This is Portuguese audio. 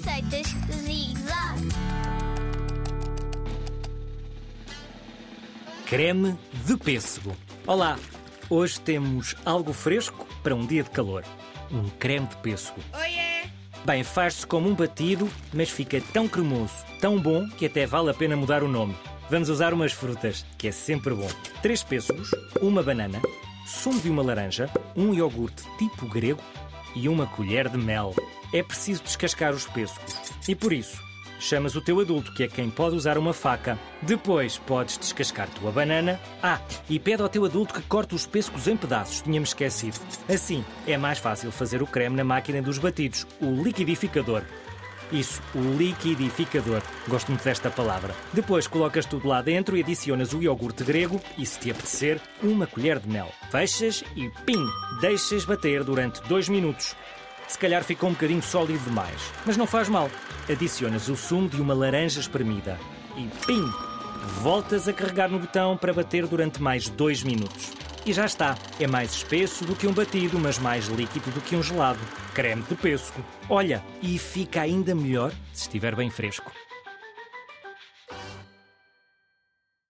Receitas Zig Zag. Creme de pêssego. Olá, hoje temos algo fresco para um dia de calor. Um creme de pêssego. Oiê! Bem, faz-se como um batido, mas fica tão cremoso, tão bom, que até vale a pena mudar o nome. Vamos usar umas frutas, que é sempre bom. Três pêssegos, uma banana, sumo de uma laranja, um iogurte tipo grego e uma colher de mel. É preciso descascar os pêssegos. E por isso, chamas o teu adulto, que é quem pode usar uma faca. Depois podes descascar tua banana. Ah, e pede ao teu adulto que corte os pêssegos em pedaços, tínhamos esquecido. Assim, é mais fácil fazer o creme na máquina dos batidos, o liquidificador. Isso, o liquidificador. Gosto muito desta palavra. Depois colocas tudo lá dentro e adicionas o iogurte grego e, se te apetecer, uma colher de mel. Fechas e pim! Deixas bater durante dois minutos. Se calhar ficou um bocadinho sólido demais, mas não faz mal. Adicionas o sumo de uma laranja espremida e pim! Voltas a carregar no botão para bater durante mais dois minutos. E já está. É mais espesso do que um batido, mas mais líquido do que um gelado. Creme de pêssego. Olha, e fica ainda melhor se estiver bem fresco.